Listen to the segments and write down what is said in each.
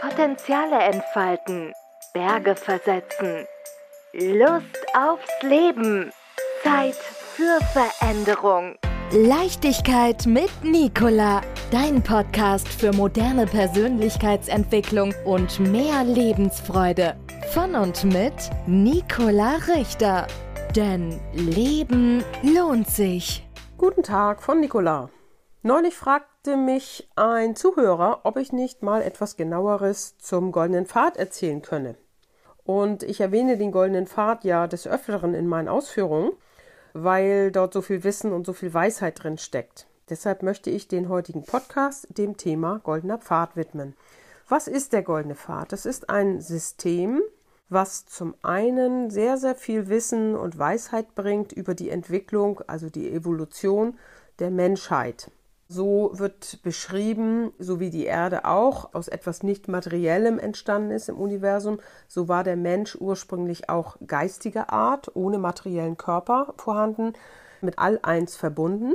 Potenziale entfalten, Berge versetzen, Lust aufs Leben, Zeit für Veränderung. Leichtigkeit mit Nicola, dein Podcast für moderne Persönlichkeitsentwicklung und mehr Lebensfreude. Von und mit Nicola Richter. Denn Leben lohnt sich. Guten Tag von Nicola. Neulich fragte mich ein Zuhörer, ob ich nicht mal etwas genaueres zum goldenen Pfad erzählen könne. Und ich erwähne den goldenen Pfad ja des Öfteren in meinen Ausführungen, weil dort so viel Wissen und so viel Weisheit drin steckt. Deshalb möchte ich den heutigen Podcast dem Thema goldener Pfad widmen. Was ist der goldene Pfad? Das ist ein System, was zum einen sehr, sehr viel Wissen und Weisheit bringt über die Entwicklung, also die Evolution der Menschheit. So wird beschrieben, so wie die Erde auch aus etwas nicht Materiellem entstanden ist im Universum, so war der Mensch ursprünglich auch geistiger Art, ohne materiellen Körper vorhanden, mit all eins verbunden.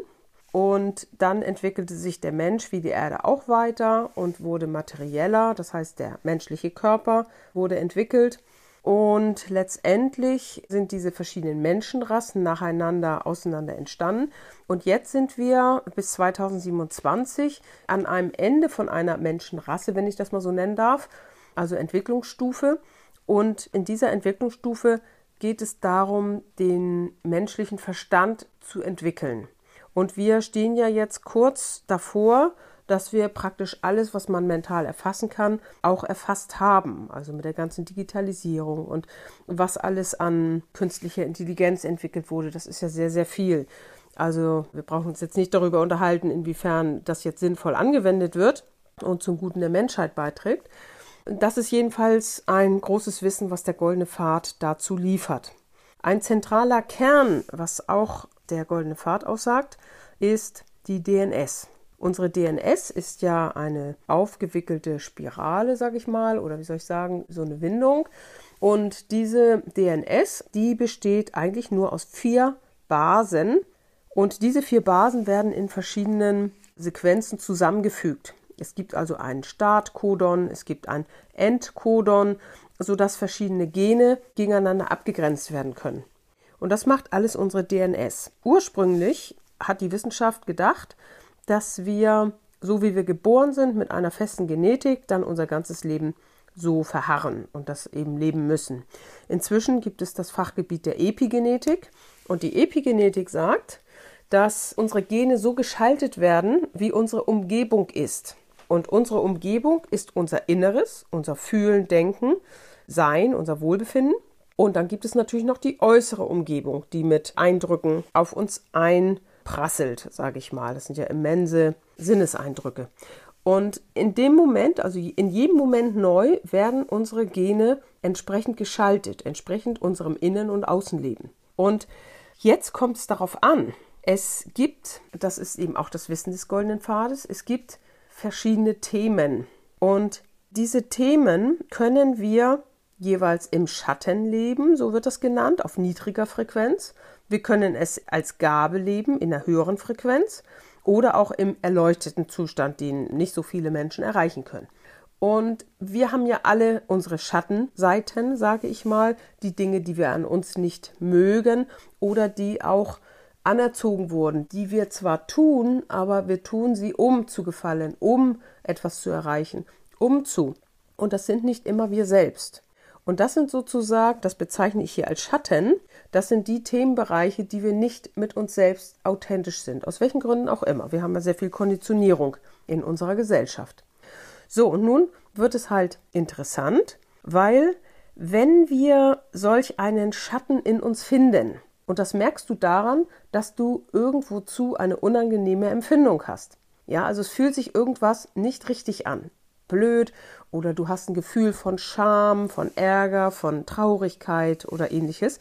Und dann entwickelte sich der Mensch wie die Erde auch weiter und wurde materieller, das heißt der menschliche Körper wurde entwickelt und letztendlich sind diese verschiedenen Menschenrassen nacheinander auseinander entstanden. Und jetzt sind wir bis 2027 an einem Ende von einer Menschenrasse, wenn ich das mal so nennen darf, also Entwicklungsstufe. Und in dieser Entwicklungsstufe geht es darum, den menschlichen Verstand zu entwickeln. Und wir stehen ja jetzt kurz davor, dass wir praktisch alles, was man mental erfassen kann, auch erfasst haben. Also mit der ganzen Digitalisierung und was alles an künstlicher Intelligenz entwickelt wurde, das ist ja sehr, sehr viel. Also wir brauchen uns jetzt nicht darüber unterhalten, inwiefern das jetzt sinnvoll angewendet wird und zum Guten der Menschheit beiträgt. Das ist jedenfalls ein großes Wissen, was der Goldene Pfad dazu liefert. Ein zentraler Kern, was auch der Goldene Pfad aussagt, ist die DNS. Unsere DNS ist ja eine aufgewickelte Spirale, sage ich mal, oder wie soll ich sagen, so eine Windung. Und diese DNS, die besteht eigentlich nur aus vier Basen. Und diese vier Basen werden in verschiedenen Sequenzen zusammengefügt. Es gibt also einen Startcodon, es gibt ein Endcodon, sodass verschiedene Gene gegeneinander abgegrenzt werden können. Und das macht alles unsere DNS. Ursprünglich hat die Wissenschaft gedacht, dass wir, so wie wir geboren sind, mit einer festen Genetik, dann unser ganzes Leben so verharren und das eben leben müssen. Inzwischen gibt es das Fachgebiet der Epigenetik und die Epigenetik sagt, dass unsere Gene so geschaltet werden, wie unsere Umgebung ist. Und unsere Umgebung ist unser Inneres, unser Fühlen, Denken, Sein, unser Wohlbefinden. Und dann gibt es natürlich noch die äußere Umgebung, die mit Eindrücken auf uns ein prasselt, sage ich mal. Das sind ja immense Sinneseindrücke. Und in dem Moment, also in jedem Moment neu, werden unsere Gene entsprechend geschaltet, entsprechend unserem Innen- und Außenleben. Und jetzt kommt es darauf an. Es gibt, das ist eben auch das Wissen des goldenen Pfades, es gibt verschiedene Themen. Und diese Themen können wir jeweils im Schatten leben, so wird das genannt, auf niedriger Frequenz. Wir können es als Gabe leben in einer höheren Frequenz oder auch im erleuchteten Zustand, den nicht so viele Menschen erreichen können. Und wir haben ja alle unsere Schattenseiten, sage ich mal, die Dinge, die wir an uns nicht mögen oder die auch anerzogen wurden, die wir zwar tun, aber wir tun sie, um zu gefallen, um etwas zu erreichen, um zu. Und das sind nicht immer wir selbst. Und das sind sozusagen, das bezeichne ich hier als Schatten, das sind die Themenbereiche, die wir nicht mit uns selbst authentisch sind. Aus welchen Gründen auch immer. Wir haben ja sehr viel Konditionierung in unserer Gesellschaft. So, und nun wird es halt interessant, weil wenn wir solch einen Schatten in uns finden, und das merkst du daran, dass du irgendwozu eine unangenehme Empfindung hast. Ja, also es fühlt sich irgendwas nicht richtig an blöd oder du hast ein Gefühl von Scham, von Ärger, von Traurigkeit oder ähnliches,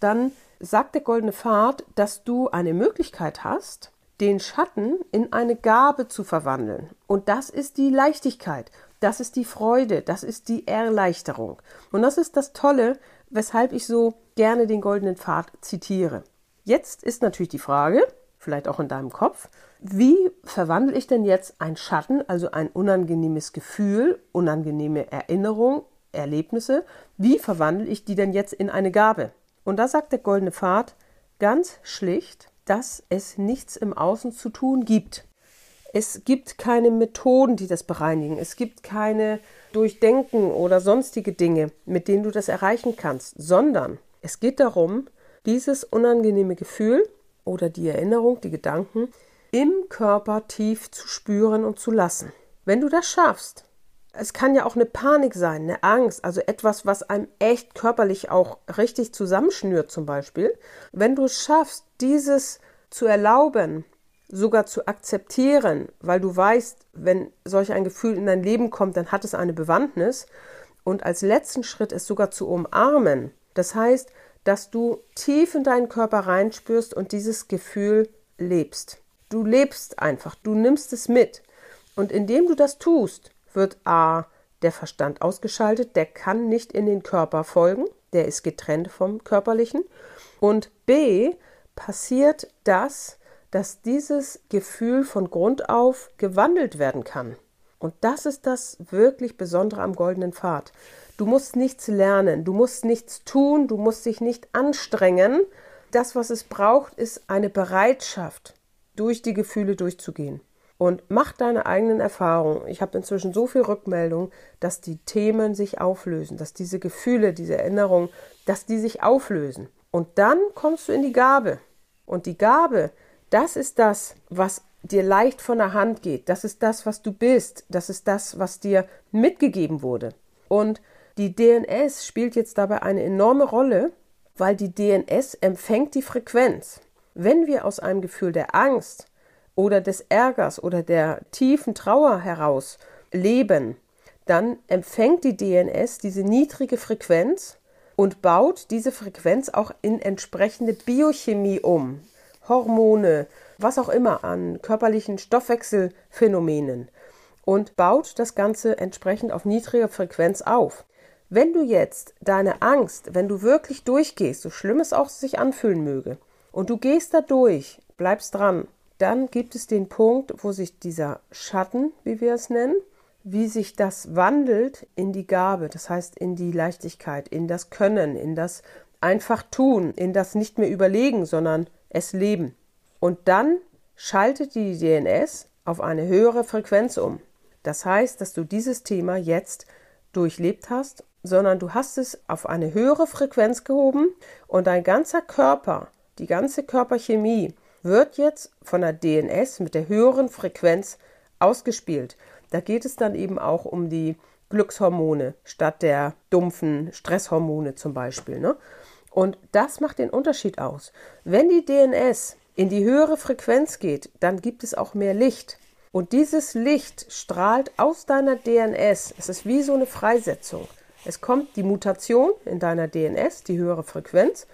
dann sagt der goldene Pfad, dass du eine Möglichkeit hast, den Schatten in eine Gabe zu verwandeln. Und das ist die Leichtigkeit, das ist die Freude, das ist die Erleichterung. Und das ist das Tolle, weshalb ich so gerne den goldenen Pfad zitiere. Jetzt ist natürlich die Frage, vielleicht auch in deinem Kopf. Wie verwandle ich denn jetzt ein Schatten, also ein unangenehmes Gefühl, unangenehme Erinnerung, Erlebnisse, wie verwandle ich die denn jetzt in eine Gabe? Und da sagt der goldene Pfad ganz schlicht, dass es nichts im Außen zu tun gibt. Es gibt keine Methoden, die das bereinigen. Es gibt keine Durchdenken oder sonstige Dinge, mit denen du das erreichen kannst, sondern es geht darum, dieses unangenehme Gefühl oder die Erinnerung, die Gedanken im Körper tief zu spüren und zu lassen. Wenn du das schaffst, es kann ja auch eine Panik sein, eine Angst, also etwas, was einem echt körperlich auch richtig zusammenschnürt zum Beispiel. Wenn du es schaffst, dieses zu erlauben, sogar zu akzeptieren, weil du weißt, wenn solch ein Gefühl in dein Leben kommt, dann hat es eine Bewandtnis. Und als letzten Schritt es sogar zu umarmen. Das heißt, dass du tief in deinen Körper reinspürst und dieses Gefühl lebst. Du lebst einfach, du nimmst es mit. Und indem du das tust, wird A der Verstand ausgeschaltet, der kann nicht in den Körper folgen, der ist getrennt vom körperlichen. Und B passiert das, dass dieses Gefühl von Grund auf gewandelt werden kann. Und das ist das wirklich Besondere am goldenen Pfad. Du musst nichts lernen, du musst nichts tun, du musst dich nicht anstrengen. Das, was es braucht, ist eine Bereitschaft, durch die Gefühle durchzugehen. Und mach deine eigenen Erfahrungen. Ich habe inzwischen so viel Rückmeldung, dass die Themen sich auflösen, dass diese Gefühle, diese Erinnerungen, dass die sich auflösen. Und dann kommst du in die Gabe. Und die Gabe, das ist das, was dir leicht von der Hand geht. Das ist das, was du bist. Das ist das, was dir mitgegeben wurde. Und die DNS spielt jetzt dabei eine enorme Rolle, weil die DNS empfängt die Frequenz. Wenn wir aus einem Gefühl der Angst oder des Ärgers oder der tiefen Trauer heraus leben, dann empfängt die DNS diese niedrige Frequenz und baut diese Frequenz auch in entsprechende Biochemie um. Hormone, was auch immer an körperlichen Stoffwechselphänomenen und baut das Ganze entsprechend auf niedriger Frequenz auf. Wenn du jetzt deine Angst, wenn du wirklich durchgehst, so schlimm es auch sich anfühlen möge, und du gehst da durch, bleibst dran, dann gibt es den Punkt, wo sich dieser Schatten, wie wir es nennen, wie sich das wandelt in die Gabe, das heißt in die Leichtigkeit, in das Können, in das einfach tun, in das nicht mehr überlegen, sondern es leben. Und dann schaltet die DNS auf eine höhere Frequenz um. Das heißt, dass du dieses Thema jetzt durchlebt hast, sondern du hast es auf eine höhere Frequenz gehoben und dein ganzer Körper, die ganze Körperchemie wird jetzt von der DNS mit der höheren Frequenz ausgespielt. Da geht es dann eben auch um die Glückshormone statt der dumpfen Stresshormone zum Beispiel. Ne? Und das macht den Unterschied aus. Wenn die DNS in die höhere Frequenz geht, dann gibt es auch mehr Licht. Und dieses Licht strahlt aus deiner DNS. Es ist wie so eine Freisetzung. Es kommt die Mutation in deiner DNS, die höhere Frequenz,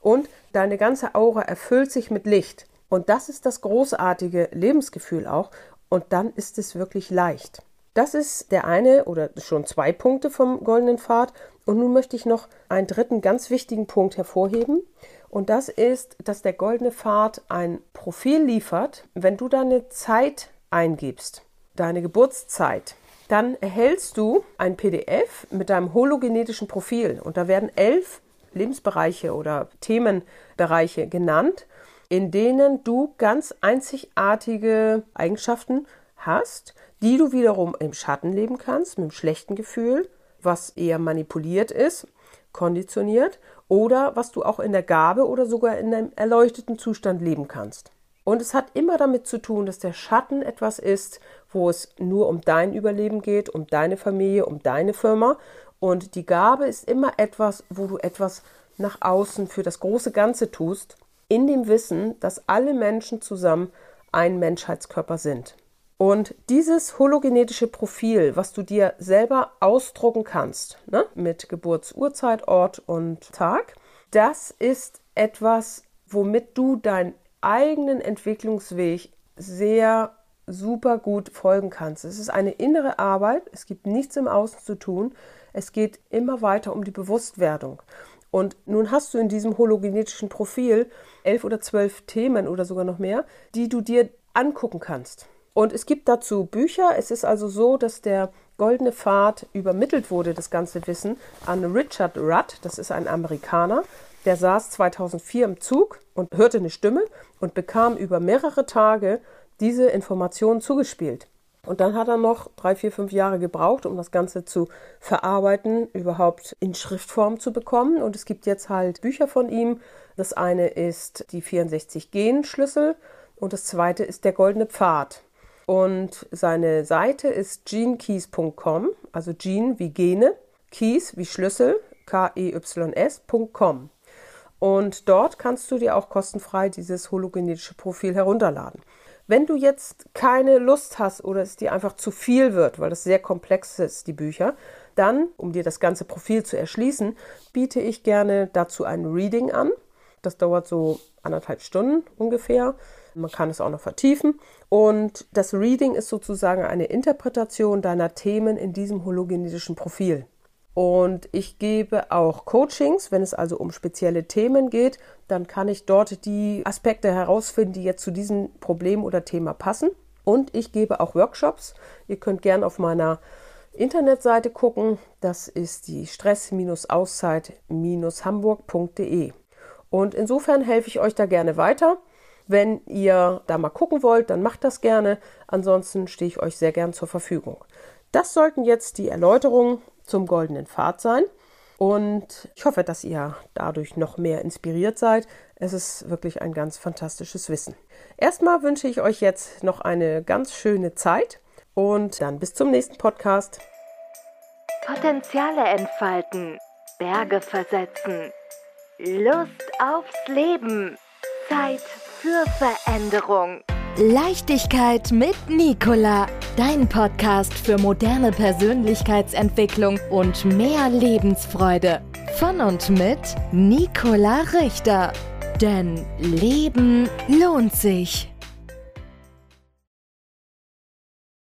und deine ganze Aura erfüllt sich mit Licht. Und das ist das großartige Lebensgefühl auch. Und dann ist es wirklich leicht. Das ist der eine oder schon zwei Punkte vom goldenen Pfad. Und nun möchte ich noch einen dritten ganz wichtigen Punkt hervorheben. Und das ist, dass der goldene Pfad ein Profil liefert, wenn du deine Zeit eingibst, deine Geburtszeit. Dann erhältst du ein PDF mit deinem hologenetischen Profil. Und da werden elf Lebensbereiche oder Themenbereiche genannt, in denen du ganz einzigartige Eigenschaften hast, die du wiederum im Schatten leben kannst, mit einem schlechten Gefühl, was eher manipuliert ist, konditioniert oder was du auch in der Gabe oder sogar in einem erleuchteten Zustand leben kannst. Und es hat immer damit zu tun, dass der Schatten etwas ist, wo es nur um dein Überleben geht, um deine Familie, um deine Firma. Und die Gabe ist immer etwas, wo du etwas nach außen für das große Ganze tust, in dem Wissen, dass alle Menschen zusammen ein Menschheitskörper sind. Und dieses hologenetische Profil, was du dir selber ausdrucken kannst, ne, mit Geburtsurzeit, Ort und Tag, das ist etwas, womit du deinen eigenen Entwicklungsweg sehr super gut folgen kannst. Es ist eine innere Arbeit, es gibt nichts im Außen zu tun, es geht immer weiter um die Bewusstwerdung. Und nun hast du in diesem hologenetischen Profil elf oder zwölf Themen oder sogar noch mehr, die du dir angucken kannst. Und es gibt dazu Bücher. Es ist also so, dass der Goldene Pfad übermittelt wurde, das ganze Wissen, an Richard Rudd. Das ist ein Amerikaner. Der saß 2004 im Zug und hörte eine Stimme und bekam über mehrere Tage diese Informationen zugespielt. Und dann hat er noch drei, vier, fünf Jahre gebraucht, um das Ganze zu verarbeiten, überhaupt in Schriftform zu bekommen. Und es gibt jetzt halt Bücher von ihm. Das eine ist die 64 Genschlüssel und das zweite ist der Goldene Pfad. Und seine Seite ist genekeys.com, also Gene wie Gene, Keys wie Schlüssel, K-E-Y-S.com. Und dort kannst du dir auch kostenfrei dieses hologenetische Profil herunterladen. Wenn du jetzt keine Lust hast oder es dir einfach zu viel wird, weil das sehr komplex ist, die Bücher, dann, um dir das ganze Profil zu erschließen, biete ich gerne dazu ein Reading an. Das dauert so anderthalb Stunden ungefähr. Man kann es auch noch vertiefen. Und das Reading ist sozusagen eine Interpretation deiner Themen in diesem hologenetischen Profil. Und ich gebe auch Coachings, wenn es also um spezielle Themen geht, dann kann ich dort die Aspekte herausfinden, die jetzt zu diesem Problem oder Thema passen. Und ich gebe auch Workshops. Ihr könnt gerne auf meiner Internetseite gucken. Das ist die stress-auszeit-hamburg.de. Und insofern helfe ich euch da gerne weiter. Wenn ihr da mal gucken wollt, dann macht das gerne. Ansonsten stehe ich euch sehr gern zur Verfügung. Das sollten jetzt die Erläuterungen zum goldenen Pfad sein. Und ich hoffe, dass ihr dadurch noch mehr inspiriert seid. Es ist wirklich ein ganz fantastisches Wissen. Erstmal wünsche ich euch jetzt noch eine ganz schöne Zeit und dann bis zum nächsten Podcast. Potenziale entfalten, Berge versetzen, Lust aufs Leben, Zeit für Veränderung. Leichtigkeit mit Nicola, dein Podcast für moderne Persönlichkeitsentwicklung und mehr Lebensfreude. Von und mit Nicola Richter. Denn Leben lohnt sich.